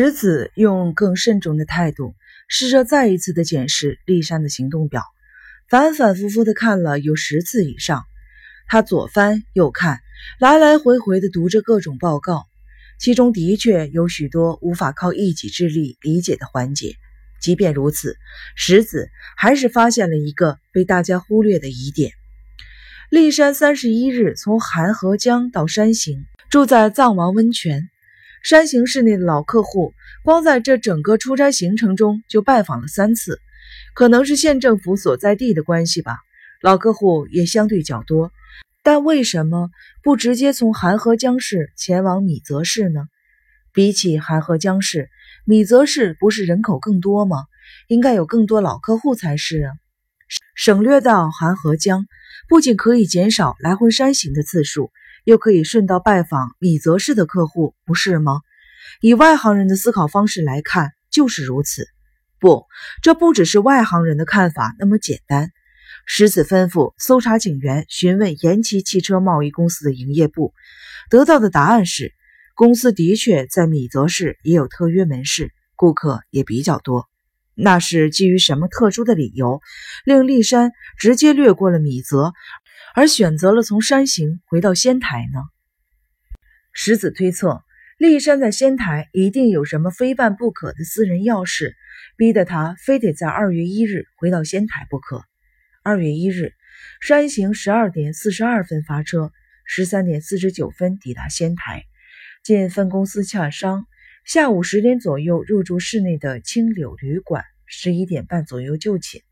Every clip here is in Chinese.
石子用更慎重的态度，试着再一次的检视丽珊的行动表，反反复复的看了有十次以上。他左翻右看，来来回回的读着各种报告，其中的确有许多无法靠一己之力理解的环节。即便如此，石子还是发现了一个被大家忽略的疑点：骊山三十一日从韩河江到山形，住在藏王温泉。山形市内的老客户，光在这整个出差行程中就拜访了三次，可能是县政府所在地的关系吧。老客户也相对较多。但为什么不直接从韩河江市前往米泽市呢？比起韩河江市，米泽市不是人口更多吗？应该有更多老客户才是啊。省略到韩河江，不仅可以减少来回山行的次数，又可以顺道拜访米泽市的客户，不是吗？以外行人的思考方式来看，就是如此。不，这不只是外行人的看法那么简单。石子吩咐搜查警员询问延吉汽车贸易公司的营业部，得到的答案是，公司的确在米泽市也有特约门市，顾客也比较多。那是基于什么特殊的理由，令立山直接略过了米泽，而选择了从山形回到仙台呢？石子推测，骊山在仙台一定有什么非办不可的私人要事，逼得他非得在二月一日回到仙台不可。二月一日，山行十二点四十二分发车，十三点四十九分抵达仙台，进分公司洽商。下午十点左右入住市内的青柳旅馆，十一点半左右就寝。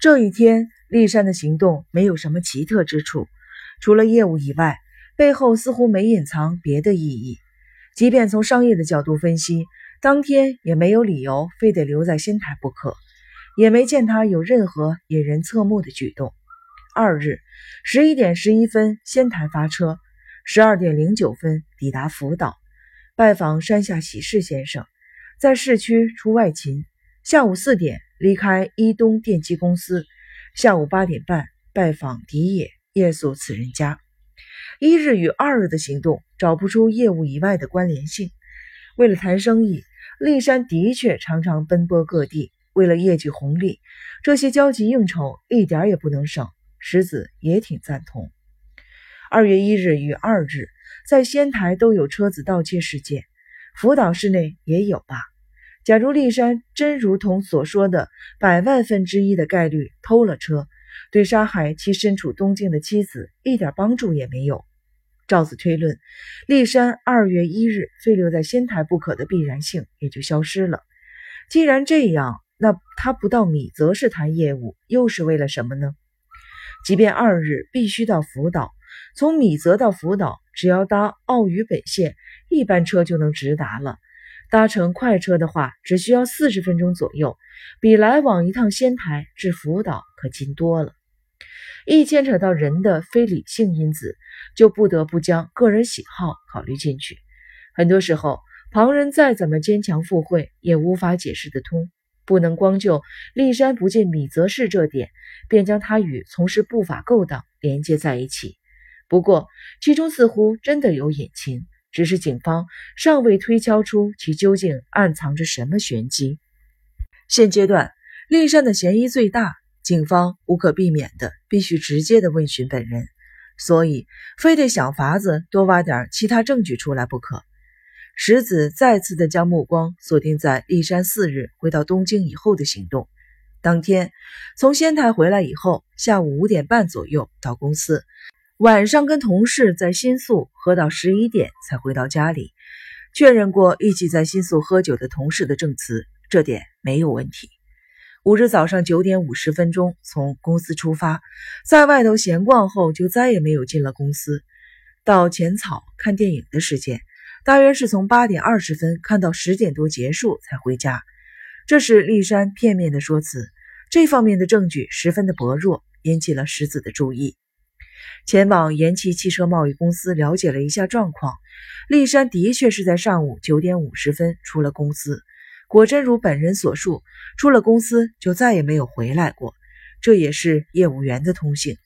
这一天，骊山的行动没有什么奇特之处，除了业务以外，背后似乎没隐藏别的意义。即便从商业的角度分析，当天也没有理由非得留在仙台不可。也没见他有任何引人侧目的举动。二日十一点十一分，仙台发车，十二点零九分抵达福岛，拜访山下喜事先生，在市区出外勤。下午四点离开伊东电机公司，下午八点半拜访迪野夜宿此人家。一日与二日的行动找不出业务以外的关联性。为了谈生意，立山的确常常奔波各地。为了业绩红利，这些交际应酬一点也不能省。石子也挺赞同。二月一日与二日，在仙台都有车子盗窃事件，福岛市内也有吧？假如立山真如同所说的百万分之一的概率偷了车，对杀害其身处东京的妻子一点帮助也没有。照此推论，立山二月一日非留在仙台不可的必然性也就消失了。既然这样，那他不到米泽市谈业务，又是为了什么呢？即便二日必须到福岛，从米泽到福岛，只要搭奥羽本线一班车就能直达了。搭乘快车的话，只需要四十分钟左右，比来往一趟仙台至福岛可近多了。一牵扯到人的非理性因子，就不得不将个人喜好考虑进去。很多时候，旁人再怎么坚强附会，也无法解释得通。不能光就立山不进米泽市这点，便将他与从事不法勾当连接在一起。不过，其中似乎真的有隐情，只是警方尚未推敲出其究竟暗藏着什么玄机。现阶段，骊山的嫌疑最大，警方无可避免的必须直接的问询本人，所以非得想法子多挖点其他证据出来不可。石子再次的将目光锁定在立山四日回到东京以后的行动。当天从仙台回来以后，下午五点半左右到公司，晚上跟同事在新宿喝到十一点才回到家里。确认过一起在新宿喝酒的同事的证词，这点没有问题。五日早上九点五十分钟从公司出发，在外头闲逛后就再也没有进了公司。到浅草看电影的时间。大约是从八点二十分看到十点多结束才回家，这是立山片面的说辞，这方面的证据十分的薄弱，引起了石子的注意。前往延崎汽车贸易公司了解了一下状况，立山的确是在上午九点五十分出了公司，果真如本人所述，出了公司就再也没有回来过，这也是业务员的通性。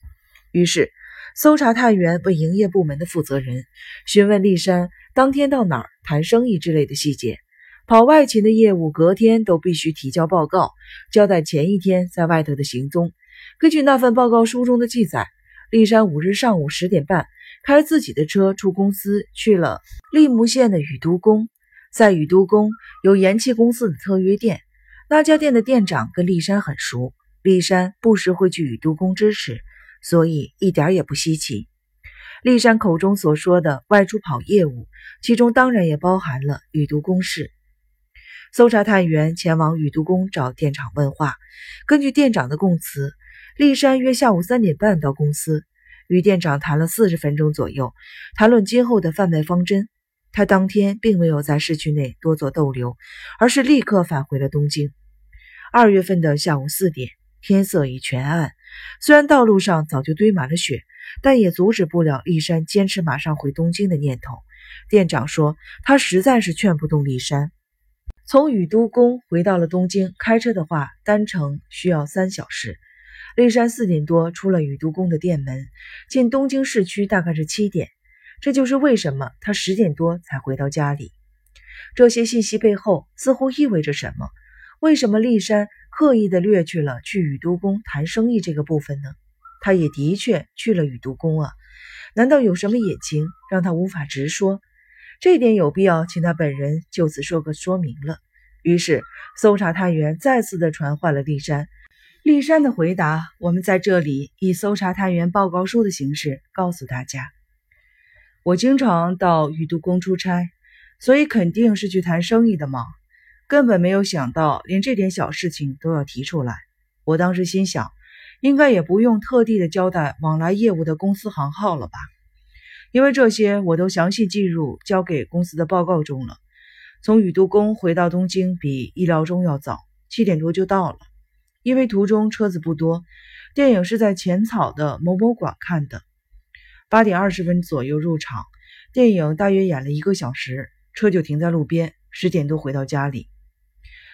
于是，搜查探员问营业部门的负责人询问立山。当天到哪儿谈生意之类的细节，跑外勤的业务隔天都必须提交报告，交代前一天在外头的行踪。根据那份报告书中的记载，丽山五日上午十点半开自己的车出公司，去了利木县的宇都宫。在宇都宫有盐气公司的特约店，那家店的店长跟丽山很熟，丽山不时会去宇都宫支持，所以一点也不稀奇。丽山口中所说的外出跑业务，其中当然也包含了宇都宫事。搜查探员前往宇都宫找店长问话，根据店长的供词。丽山约下午三点半到公司，与店长谈了四十分钟左右，谈论今后的贩卖方针。他当天并没有在市区内多做逗留，而是立刻返回了东京。二月份的下午四点，天色已全暗，虽然道路上早就堆满了雪，但也阻止不了丽山坚持马上回东京的念头。店长说，他实在是劝不动丽山。从宇都宫回到了东京，开车的话，单程需要三小时。丽山四点多出了宇都宫的店门，进东京市区大概是七点。这就是为什么他十点多才回到家里。这些信息背后似乎意味着什么？为什么丽山刻意的略去了去宇都宫谈生意这个部分呢？他也的确去了宇都宫啊，难道有什么隐情让他无法直说？这点有必要请他本人就此说个说明了。于是搜查探员再次的传唤了丽山。丽山的回答，我们在这里以搜查探员报告书的形式告诉大家。我经常到宇都宫出差，所以肯定是去谈生意的嘛。根本没有想到，连这点小事情都要提出来。我当时心想，应该也不用特地的交代往来业务的公司行号了吧？因为这些我都详细记入交给公司的报告中了。从宇都宫回到东京比意料中要早，七点多就到了。因为途中车子不多，电影是在浅草的某某馆看的。八点二十分左右入场，电影大约演了一个小时，车就停在路边。十点多回到家里。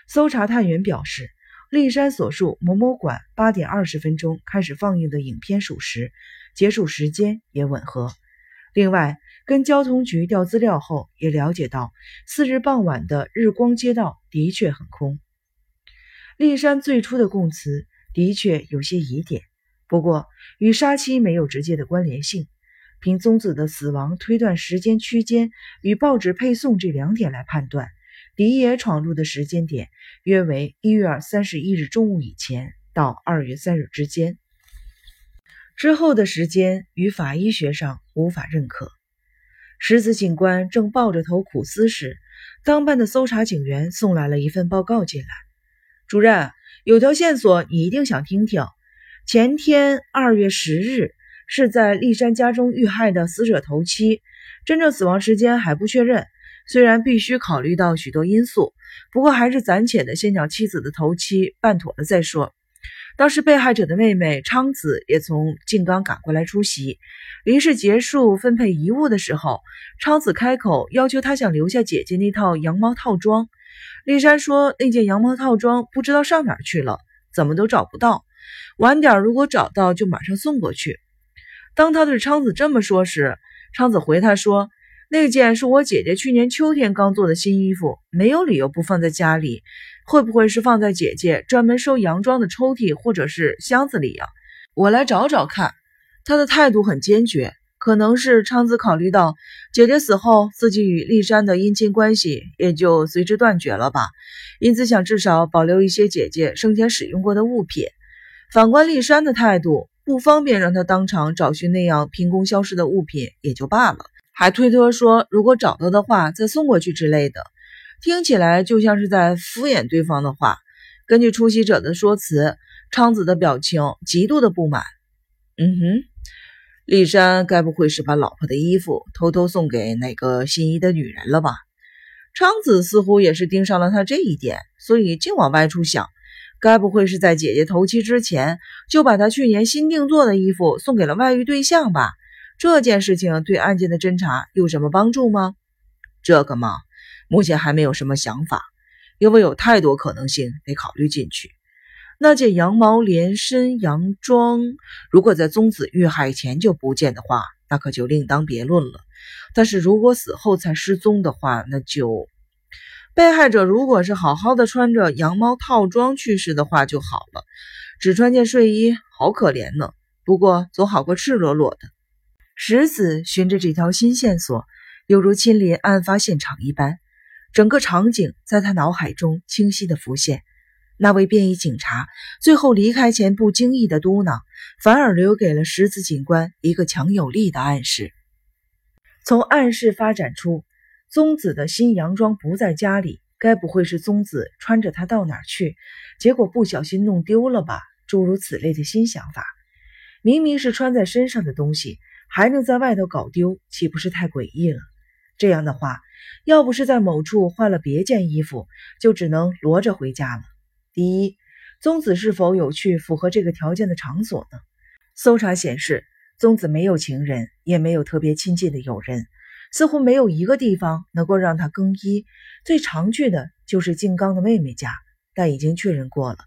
搜查探员表示，立山所述某某馆八点二十分钟开始放映的影片属实，结束时间也吻合。另外，跟交通局调资料后，也了解到次日傍晚的日光街道的确很空。立山最初的供词的确有些疑点，不过与杀妻没有直接的关联性。凭宗子的死亡推断时间区间与报纸配送这两点来判断，狄野闯入的时间点约为一月三十一日中午以前到二月三日之间。之后的时间与法医学上无法认可。石子警官正抱着头苦思时，当班的搜查警员送来了一份报告进来。主任，有条线索你一定想听听。前天二月十日是在立山家中遇害的死者头七，真正死亡时间还不确认。虽然必须考虑到许多因素，不过还是暂且的先将妻子的头七办妥了再说。当时被害者的妹妹昌子也从静冈赶过来出席。仪式结束分配遗物的时候，昌子开口要求他想留下姐姐那套羊毛套装。丽珊说：“那件羊毛套装不知道上哪儿去了，怎么都找不到。晚点如果找到，就马上送过去。”当他对昌子这么说时，昌子回他说：“那件是我姐姐去年秋天刚做的新衣服，没有理由不放在家里。会不会是放在姐姐专门收洋装的抽屉或者是箱子里呀？我来找找看。”他的态度很坚决。可能是昌子考虑到姐姐死后，自己与丽山的姻亲关系也就随之断绝了吧，因此想至少保留一些姐姐生前使用过的物品。反观丽山的态度，不方便让他当场找寻那样凭空消失的物品也就罢了，还推脱说如果找到的话再送过去之类的，听起来就像是在敷衍对方的话。根据出席者的说辞，昌子的表情极度的不满。嗯哼。丽山该不会是把老婆的衣服偷偷送给哪个心仪的女人了吧？昌子似乎也是盯上了他这一点，所以净往外处想，该不会是在姐姐头七之前就把她去年新定做的衣服送给了外遇对象吧？这件事情对案件的侦查有什么帮助吗？这个嘛，目前还没有什么想法，因为有太多可能性得考虑进去。那件羊毛连身洋装，如果在宗子遇害前就不见的话，那可就另当别论了。但是如果死后才失踪的话，那就被害者如果是好好的穿着羊毛套装去世的话就好了，只穿件睡衣，好可怜呢。不过总好过赤裸裸的。石子循着这条新线索，犹如亲临案发现场一般，整个场景在他脑海中清晰的浮现。那位便衣警察最后离开前不经意的嘟囔，反而留给了石子警官一个强有力的暗示。从暗示发展出，宗子的新洋装不在家里，该不会是宗子穿着它到哪去，结果不小心弄丢了吧？诸如此类的新想法。明明是穿在身上的东西，还能在外头搞丢，岂不是太诡异了？这样的话，要不是在某处换了别件衣服，就只能裸着回家了。第一，宗子是否有去符合这个条件的场所呢？搜查显示，宗子没有情人，也没有特别亲近的友人，似乎没有一个地方能够让他更衣。最常去的就是静冈的妹妹家，但已经确认过了，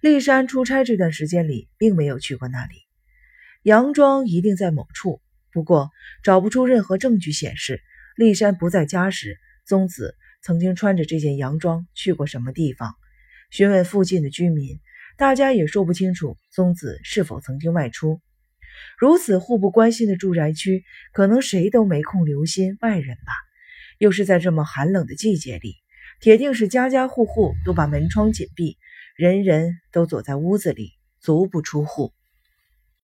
立山出差这段时间里并没有去过那里。洋装一定在某处，不过找不出任何证据显示立山不在家时，宗子曾经穿着这件洋装去过什么地方。询问附近的居民，大家也说不清楚宗子是否曾经外出。如此互不关心的住宅区，可能谁都没空留心外人吧？又是在这么寒冷的季节里，铁定是家家户户都把门窗紧闭，人人都躲在屋子里，足不出户。